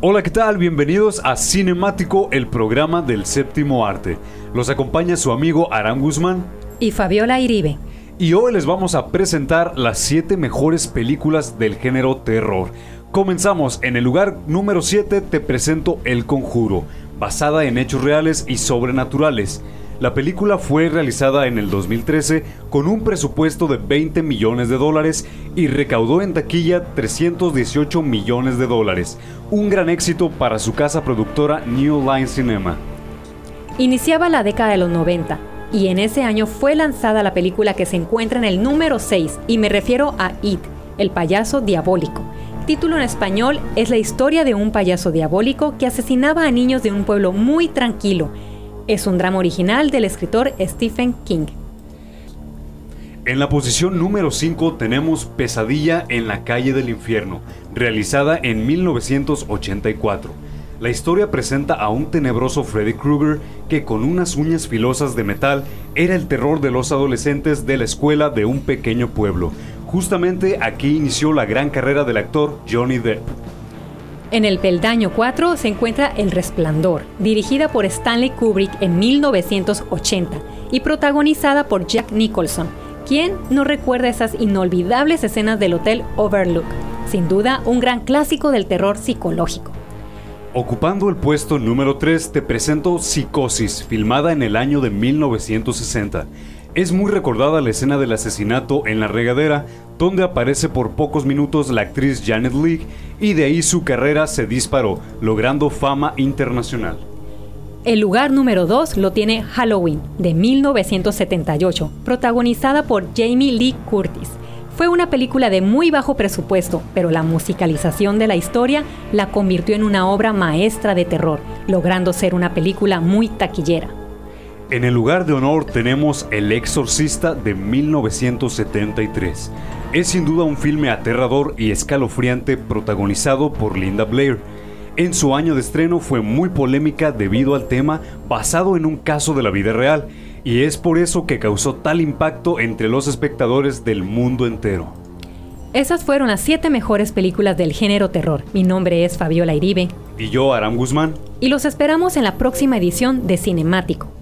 Hola, ¿qué tal? Bienvenidos a Cinemático, el programa del séptimo arte. Los acompaña su amigo Aram Guzmán y Fabiola Iribe. Y hoy les vamos a presentar las 7 mejores películas del género terror. Comenzamos. En el lugar número 7 te presento El Conjuro, basada en hechos reales y sobrenaturales. La película fue realizada en el 2013 con un presupuesto de 20 millones de dólares y recaudó en taquilla 318 millones de dólares, un gran éxito para su casa productora New Line Cinema. Iniciaba la década de los 90 y en ese año fue lanzada la película que se encuentra en el número 6 y me refiero a It, el payaso diabólico. título en español es la historia de un payaso diabólico que asesinaba a niños de un pueblo muy tranquilo es un drama original del escritor Stephen King. En la posición número 5 tenemos Pesadilla en la calle del infierno, realizada en 1984. La historia presenta a un tenebroso Freddy Krueger que con unas uñas filosas de metal era el terror de los adolescentes de la escuela de un pequeño pueblo. Justamente aquí inició la gran carrera del actor Johnny Depp. En el peldaño 4 se encuentra El Resplandor, dirigida por Stanley Kubrick en 1980 y protagonizada por Jack Nicholson, quien no recuerda esas inolvidables escenas del Hotel Overlook. Sin duda, un gran clásico del terror psicológico. Ocupando el puesto número 3 te presento Psicosis, filmada en el año de 1960. Es muy recordada la escena del asesinato en la regadera, donde aparece por pocos minutos la actriz Janet Leigh y de ahí su carrera se disparó, logrando fama internacional. El lugar número 2 lo tiene Halloween, de 1978, protagonizada por Jamie Lee Curtis. Fue una película de muy bajo presupuesto, pero la musicalización de la historia la convirtió en una obra maestra de terror, logrando ser una película muy taquillera. En el lugar de honor tenemos El Exorcista de 1973. Es sin duda un filme aterrador y escalofriante protagonizado por Linda Blair. En su año de estreno fue muy polémica debido al tema basado en un caso de la vida real, y es por eso que causó tal impacto entre los espectadores del mundo entero. Esas fueron las siete mejores películas del género terror. Mi nombre es Fabiola Iribe. Y yo, Aram Guzmán. Y los esperamos en la próxima edición de Cinemático